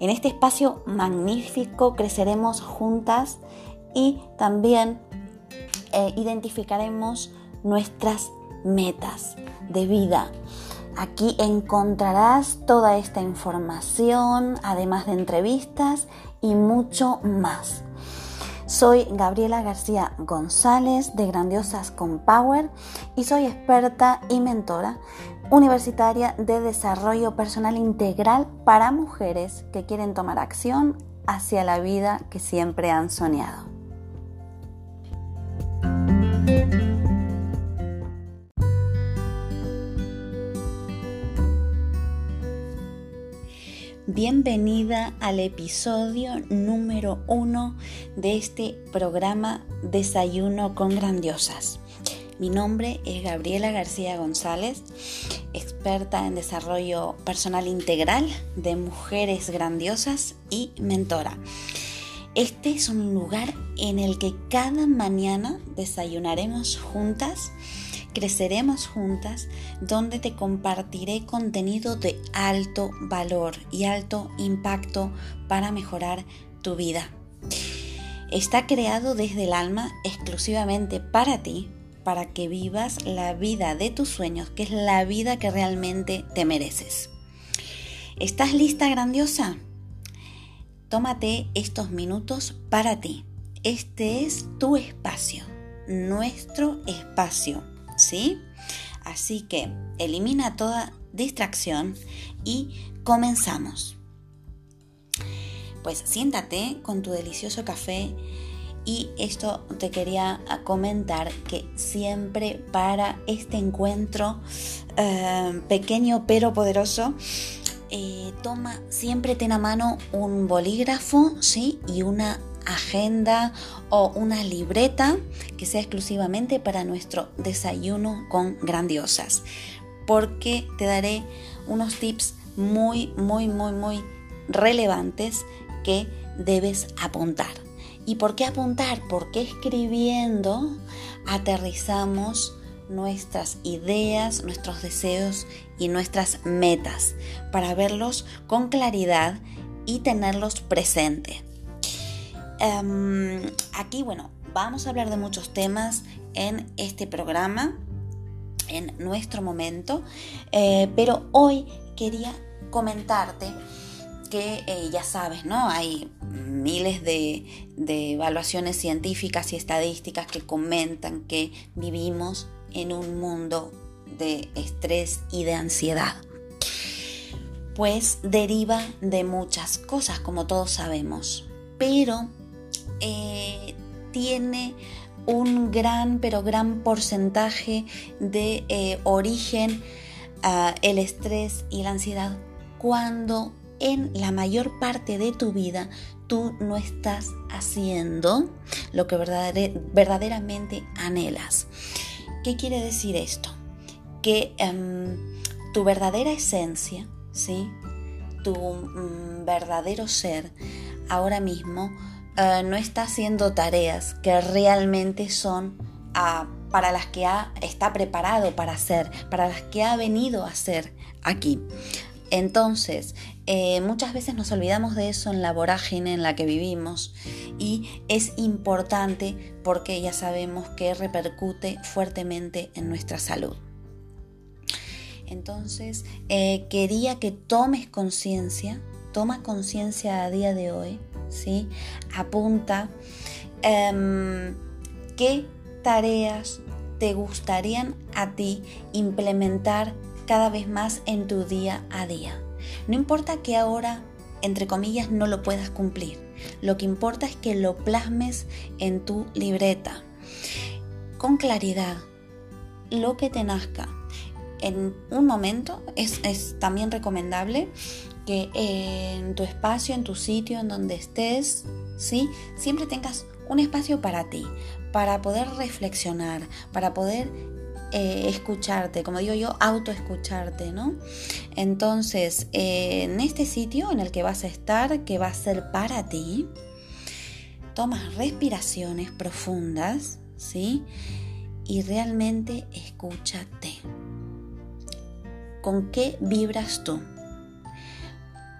En este espacio magnífico creceremos juntas y también eh, identificaremos nuestras metas de vida. Aquí encontrarás toda esta información, además de entrevistas y mucho más. Soy Gabriela García González de Grandiosas con Power y soy experta y mentora universitaria de desarrollo personal integral para mujeres que quieren tomar acción hacia la vida que siempre han soñado. Bienvenida al episodio número uno de este programa Desayuno con Grandiosas. Mi nombre es Gabriela García González, experta en desarrollo personal integral de mujeres grandiosas y mentora. Este es un lugar en el que cada mañana desayunaremos juntas, creceremos juntas, donde te compartiré contenido de alto valor y alto impacto para mejorar tu vida. Está creado desde el alma exclusivamente para ti, para que vivas la vida de tus sueños, que es la vida que realmente te mereces. ¿Estás lista, grandiosa? Tómate estos minutos para ti. Este es tu espacio, nuestro espacio, ¿sí? Así que elimina toda distracción y comenzamos. Pues siéntate con tu delicioso café y esto te quería comentar que siempre para este encuentro eh, pequeño pero poderoso, eh, toma, siempre ten a mano un bolígrafo ¿sí? y una agenda o una libreta que sea exclusivamente para nuestro desayuno con grandiosas. Porque te daré unos tips muy, muy, muy, muy relevantes que debes apuntar. ¿Y por qué apuntar? Porque escribiendo aterrizamos nuestras ideas, nuestros deseos y nuestras metas para verlos con claridad y tenerlos presente. Em, aquí, bueno, vamos a hablar de muchos temas en este programa, en nuestro momento, eh, pero hoy quería comentarte que eh, ya sabes, ¿no? Hay miles de, evaluaciones científicas y estadísticas que comentan que vivimos en un mundo de estrés y de ansiedad. Pues deriva de muchas cosas, como todos sabemos, pero eh, tiene un gran, pero gran porcentaje de eh, origen uh, el estrés y la ansiedad cuando en la mayor parte de tu vida tú no estás haciendo lo que verdaderamente anhelas. ¿Qué quiere decir esto? Que em, tu verdadera esencia, ¿sí? tu mm, verdadero ser, ahora mismo eh, no está haciendo tareas que realmente son ah, para las que ha, está preparado para hacer, para las que ha venido a hacer aquí. Entonces, eh, muchas veces nos olvidamos de eso en la vorágine en la que vivimos y es importante porque ya sabemos que repercute fuertemente en nuestra salud. Entonces, eh, quería que tomes conciencia, toma conciencia a día de hoy, ¿sí? Apunta em, qué tareas te gustarían a ti implementar cada vez más en tu día a día. No importa que ahora, entre comillas, no lo puedas cumplir. Lo que importa es que lo plasmes en tu libreta. Con claridad, lo que te nazca. En un momento es, también recomendable que en tu espacio, en tu sitio, en donde estés, ¿sí? siempre tengas un espacio para ti, para poder reflexionar, para poder eh, escucharte, como digo yo, autoescucharte, ¿no? Entonces, eh, en este sitio en el que vas a estar, que va a ser para ti, tomas respiraciones profundas, ¿sí? Y realmente escúchate. ¿Con qué vibras tú?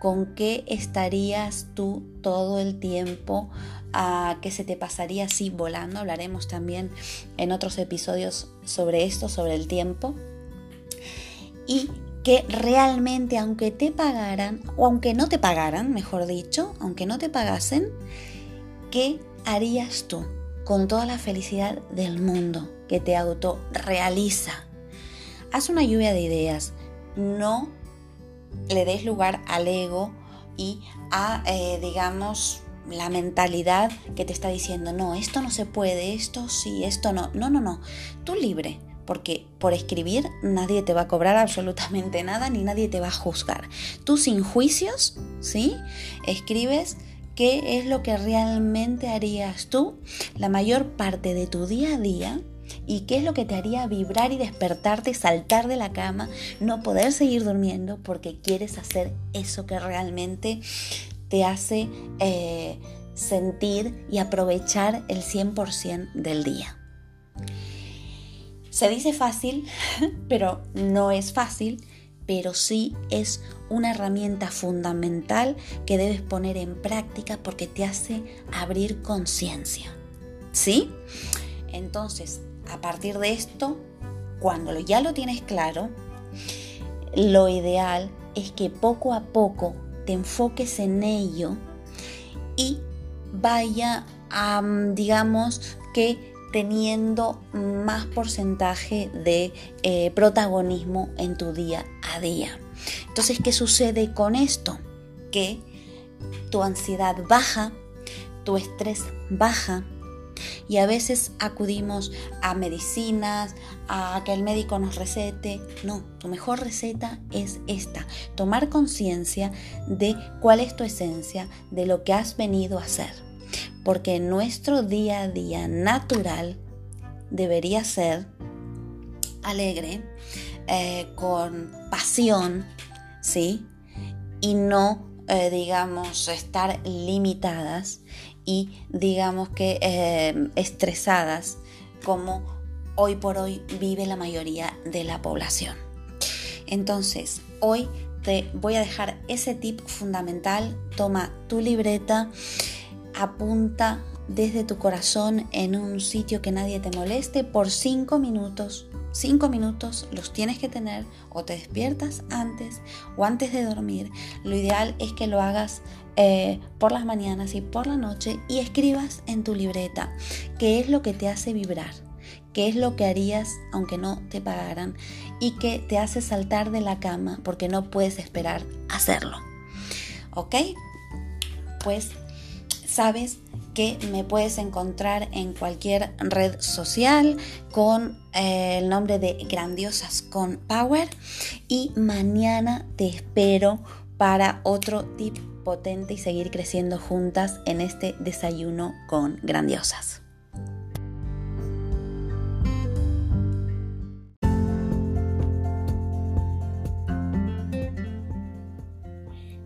¿Con qué estarías tú todo el tiempo a que se te pasaría así volando. Hablaremos también en otros episodios sobre esto, sobre el tiempo. Y que realmente aunque te pagaran, o aunque no te pagaran, mejor dicho, aunque no te pagasen, ¿qué harías tú con toda la felicidad del mundo que te autorrealiza? Haz una lluvia de ideas, no le des lugar al ego y a, eh, digamos, la mentalidad que te está diciendo, no, esto no se puede, esto sí, esto no. No, no, no. Tú libre, porque por escribir nadie te va a cobrar absolutamente nada ni nadie te va a juzgar. Tú sin juicios, ¿sí? Escribes qué es lo que realmente harías tú la mayor parte de tu día a día y qué es lo que te haría vibrar y despertarte, saltar de la cama, no poder seguir durmiendo porque quieres hacer eso que realmente te hace eh, sentir y aprovechar el 100% del día. Se dice fácil, pero no es fácil, pero sí es una herramienta fundamental que debes poner en práctica porque te hace abrir conciencia. ¿Sí? Entonces, a partir de esto, cuando ya lo tienes claro, lo ideal es que poco a poco te enfoques en ello y vaya a, digamos, que teniendo más porcentaje de eh, protagonismo en tu día a día. Entonces, ¿qué sucede con esto? Que tu ansiedad baja, tu estrés baja, y a veces acudimos a medicinas, a que el médico nos recete. No, tu mejor receta es esta, tomar conciencia de cuál es tu esencia, de lo que has venido a hacer. Porque nuestro día a día natural debería ser alegre, eh, con pasión, ¿sí? Y no, eh, digamos, estar limitadas y digamos que eh, estresadas como hoy por hoy vive la mayoría de la población. Entonces, hoy te voy a dejar ese tip fundamental. Toma tu libreta, apunta desde tu corazón en un sitio que nadie te moleste por cinco minutos. Cinco minutos los tienes que tener o te despiertas antes o antes de dormir. Lo ideal es que lo hagas eh, por las mañanas y por la noche y escribas en tu libreta qué es lo que te hace vibrar, qué es lo que harías aunque no te pagaran y que te hace saltar de la cama porque no puedes esperar hacerlo. ¿Ok? Pues sabes que me puedes encontrar en cualquier red social con eh, el nombre de Grandiosas con Power y mañana te espero para otro tip potente y seguir creciendo juntas en este desayuno con grandiosas.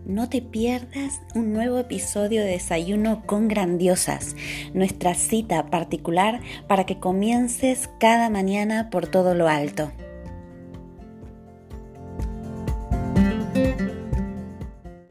No te pierdas un nuevo episodio de Desayuno con Grandiosas, nuestra cita particular para que comiences cada mañana por todo lo alto.